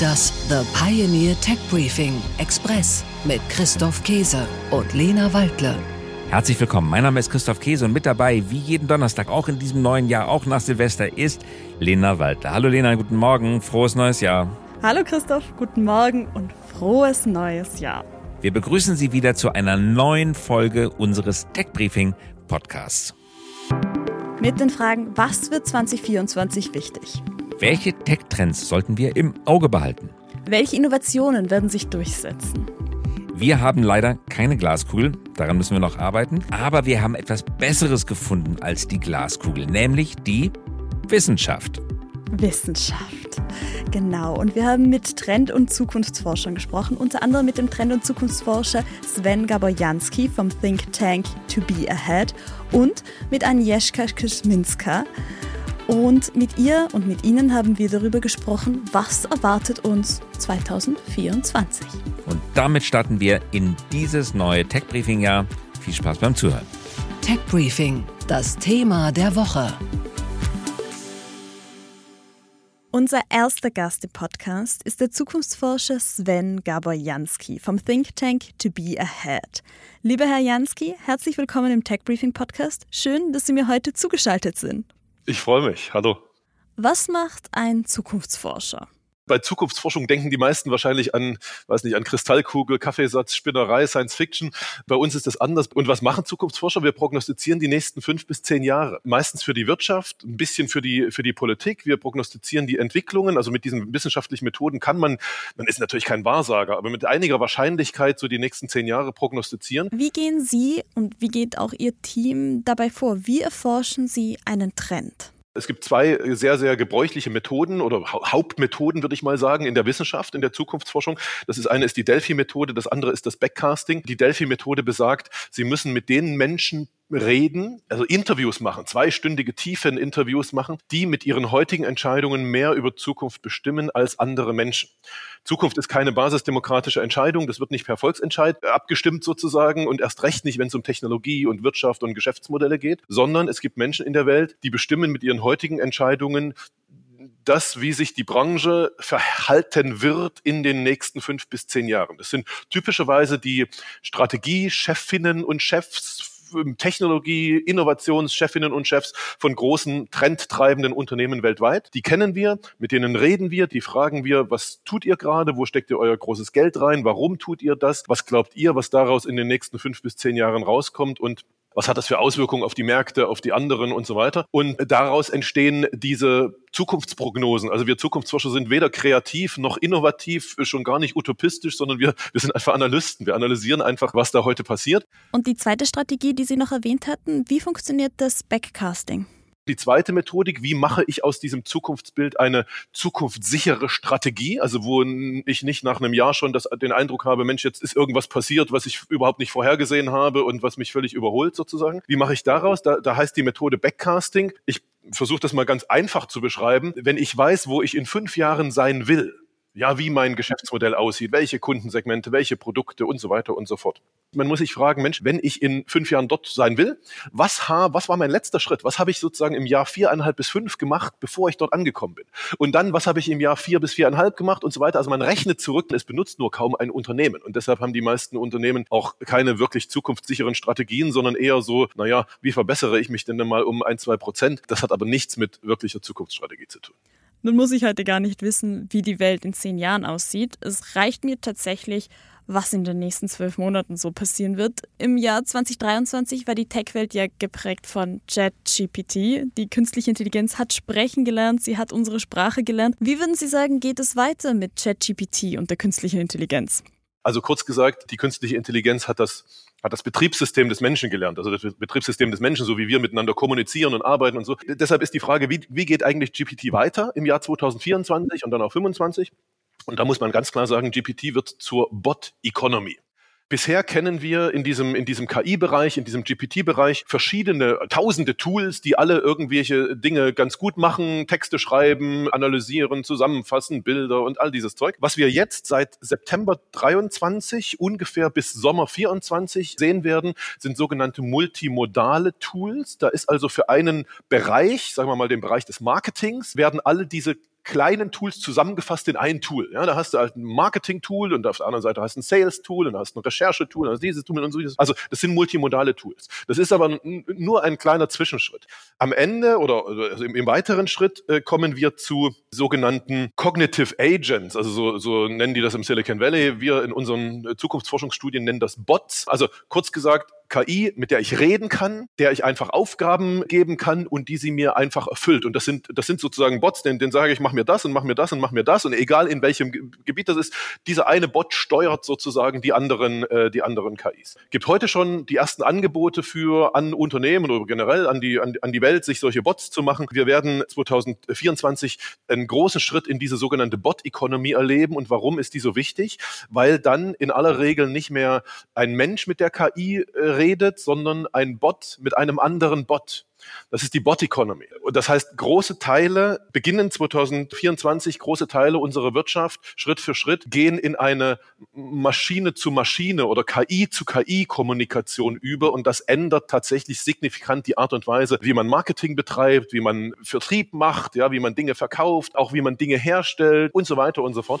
Das The Pioneer Tech Briefing Express mit Christoph Käse und Lena Waldle. Herzlich willkommen. Mein Name ist Christoph Käse und mit dabei, wie jeden Donnerstag, auch in diesem neuen Jahr, auch nach Silvester, ist Lena Waldle. Hallo Lena, guten Morgen, frohes neues Jahr. Hallo Christoph, guten Morgen und frohes neues Jahr. Wir begrüßen Sie wieder zu einer neuen Folge unseres Tech Briefing Podcasts. Mit den Fragen, was wird 2024 wichtig? Welche Tech-Trends sollten wir im Auge behalten? Welche Innovationen werden sich durchsetzen? Wir haben leider keine Glaskugel, daran müssen wir noch arbeiten, aber wir haben etwas Besseres gefunden als die Glaskugel, nämlich die Wissenschaft. Wissenschaft. Genau, und wir haben mit Trend- und Zukunftsforschern gesprochen, unter anderem mit dem Trend- und Zukunftsforscher Sven Gaborjanski vom Think Tank To Be Ahead und mit Agnieszka Kuzminska. Und mit ihr und mit Ihnen haben wir darüber gesprochen, was erwartet uns 2024. Und damit starten wir in dieses neue Tech Briefing Jahr. Viel Spaß beim Zuhören. Tech Briefing, das Thema der Woche. Unser erster Gast im Podcast ist der Zukunftsforscher Sven Gaborjanski vom Think Tank To Be Ahead. Lieber Herr Jansky, herzlich willkommen im Tech Briefing Podcast. Schön, dass Sie mir heute zugeschaltet sind. Ich freue mich. Hallo. Was macht ein Zukunftsforscher? Bei Zukunftsforschung denken die meisten wahrscheinlich an, weiß nicht, an Kristallkugel, Kaffeesatz, Spinnerei, Science Fiction. Bei uns ist das anders. Und was machen Zukunftsforscher? Wir prognostizieren die nächsten fünf bis zehn Jahre. Meistens für die Wirtschaft, ein bisschen für die, für die Politik. Wir prognostizieren die Entwicklungen. Also mit diesen wissenschaftlichen Methoden kann man, man ist natürlich kein Wahrsager, aber mit einiger Wahrscheinlichkeit so die nächsten zehn Jahre prognostizieren. Wie gehen Sie und wie geht auch Ihr Team dabei vor? Wie erforschen Sie einen Trend? Es gibt zwei sehr, sehr gebräuchliche Methoden oder Hauptmethoden, würde ich mal sagen, in der Wissenschaft, in der Zukunftsforschung. Das ist eine ist die Delphi-Methode, das andere ist das Backcasting. Die Delphi-Methode besagt, Sie müssen mit den Menschen reden, also Interviews machen, zweistündige tiefen Interviews machen, die mit ihren heutigen Entscheidungen mehr über Zukunft bestimmen als andere Menschen. Zukunft ist keine basisdemokratische Entscheidung, das wird nicht per Volksentscheid abgestimmt sozusagen und erst recht nicht, wenn es um Technologie und Wirtschaft und Geschäftsmodelle geht, sondern es gibt Menschen in der Welt, die bestimmen mit ihren heutigen Entscheidungen das, wie sich die Branche verhalten wird in den nächsten fünf bis zehn Jahren. Das sind typischerweise die Strategiechefinnen und Chefs Technologie, Innovationschefinnen und Chefs von großen trendtreibenden Unternehmen weltweit. Die kennen wir, mit denen reden wir, die fragen wir, was tut ihr gerade, wo steckt ihr euer großes Geld rein, warum tut ihr das, was glaubt ihr, was daraus in den nächsten fünf bis zehn Jahren rauskommt und was hat das für Auswirkungen auf die Märkte, auf die anderen und so weiter. Und daraus entstehen diese Zukunftsprognosen. Also wir Zukunftsforscher sind weder kreativ noch innovativ, schon gar nicht utopistisch, sondern wir, wir sind einfach Analysten. Wir analysieren einfach, was da heute passiert. Und die zweite Strategie, die Sie noch erwähnt hatten, wie funktioniert das Backcasting? Die zweite Methodik, wie mache ich aus diesem Zukunftsbild eine zukunftssichere Strategie, also wo ich nicht nach einem Jahr schon das, den Eindruck habe, Mensch, jetzt ist irgendwas passiert, was ich überhaupt nicht vorhergesehen habe und was mich völlig überholt sozusagen. Wie mache ich daraus? Da, da heißt die Methode Backcasting. Ich versuche das mal ganz einfach zu beschreiben. Wenn ich weiß, wo ich in fünf Jahren sein will, ja, wie mein Geschäftsmodell aussieht, welche Kundensegmente, welche Produkte und so weiter und so fort. Man muss sich fragen, Mensch, wenn ich in fünf Jahren dort sein will, was, ha, was war mein letzter Schritt? Was habe ich sozusagen im Jahr viereinhalb bis fünf gemacht, bevor ich dort angekommen bin? Und dann, was habe ich im Jahr vier bis viereinhalb gemacht und so weiter? Also man rechnet zurück, es benutzt nur kaum ein Unternehmen. Und deshalb haben die meisten Unternehmen auch keine wirklich zukunftssicheren Strategien, sondern eher so, naja, wie verbessere ich mich denn mal um ein, zwei Prozent? Das hat aber nichts mit wirklicher Zukunftsstrategie zu tun. Nun muss ich heute gar nicht wissen, wie die Welt in zehn Jahren aussieht. Es reicht mir tatsächlich, was in den nächsten zwölf Monaten so passieren wird. Im Jahr 2023 war die Tech-Welt ja geprägt von ChatGPT. Die künstliche Intelligenz hat sprechen gelernt, sie hat unsere Sprache gelernt. Wie würden Sie sagen, geht es weiter mit ChatGPT und der künstlichen Intelligenz? Also kurz gesagt, die künstliche Intelligenz hat das hat das Betriebssystem des Menschen gelernt, also das Betriebssystem des Menschen, so wie wir miteinander kommunizieren und arbeiten und so. Deshalb ist die Frage, wie, wie geht eigentlich GPT weiter im Jahr 2024 und dann auch 2025? Und da muss man ganz klar sagen, GPT wird zur Bot-Economy. Bisher kennen wir in diesem, in diesem KI-Bereich, in diesem GPT-Bereich verschiedene tausende Tools, die alle irgendwelche Dinge ganz gut machen, Texte schreiben, analysieren, zusammenfassen, Bilder und all dieses Zeug. Was wir jetzt seit September 23 ungefähr bis Sommer 24 sehen werden, sind sogenannte multimodale Tools. Da ist also für einen Bereich, sagen wir mal den Bereich des Marketings, werden alle diese kleinen Tools zusammengefasst in ein Tool. Ja, da hast du halt ein Marketing-Tool und auf der anderen Seite hast du ein Sales-Tool und hast du ein Recherche-Tool und hast dieses Tool und so. Also das sind multimodale Tools. Das ist aber nur ein kleiner Zwischenschritt. Am Ende oder also im, im, weiteren Schritt äh, kommen wir zu sogenannten Cognitive Agents. Also so, so nennen die das im Silicon Valley. Wir in unseren Zukunftsforschungsstudien nennen das Bots. Also kurz gesagt, KI, mit der ich reden kann, der ich einfach Aufgaben geben kann und die sie mir einfach erfüllt. Und das sind, das sind sozusagen Bots, denen, denen sage ich, mach mir das und mach mir das und mach mir das. Und egal in welchem Gebiet das ist, dieser eine Bot steuert sozusagen die anderen, äh, die anderen KIs. Gibt heute schon die ersten Angebote für an Unternehmen oder generell an die, an, an die Welt, sich solche Bots zu machen. Wir werden 2024 einen großen Schritt in diese sogenannte Bot-Economy erleben. Und warum ist die so wichtig? Weil dann in aller Regel nicht mehr ein Mensch mit der KI äh, redet, sondern ein Bot mit einem anderen Bot. Das ist die Bot Economy. Und das heißt, große Teile, beginnen 2024, große Teile unserer Wirtschaft, Schritt für Schritt, gehen in eine Maschine zu Maschine oder KI zu KI Kommunikation über. Und das ändert tatsächlich signifikant die Art und Weise, wie man Marketing betreibt, wie man Vertrieb macht, ja, wie man Dinge verkauft, auch wie man Dinge herstellt und so weiter und so fort.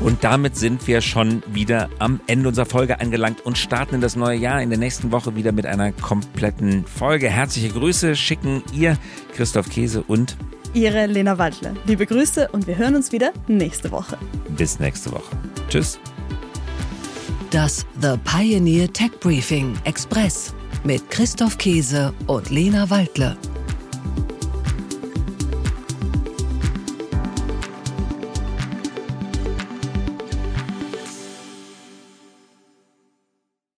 Und damit sind wir schon wieder am Ende unserer Folge angelangt und starten in das neue Jahr in der nächsten Woche wieder mit einer kompletten Folge. Herzliche Grüße schicken ihr Christoph Käse und Ihre Lena Waldle. Liebe Grüße und wir hören uns wieder nächste Woche. Bis nächste Woche. Tschüss. Das The Pioneer Tech Briefing Express mit Christoph Käse und Lena Waldle.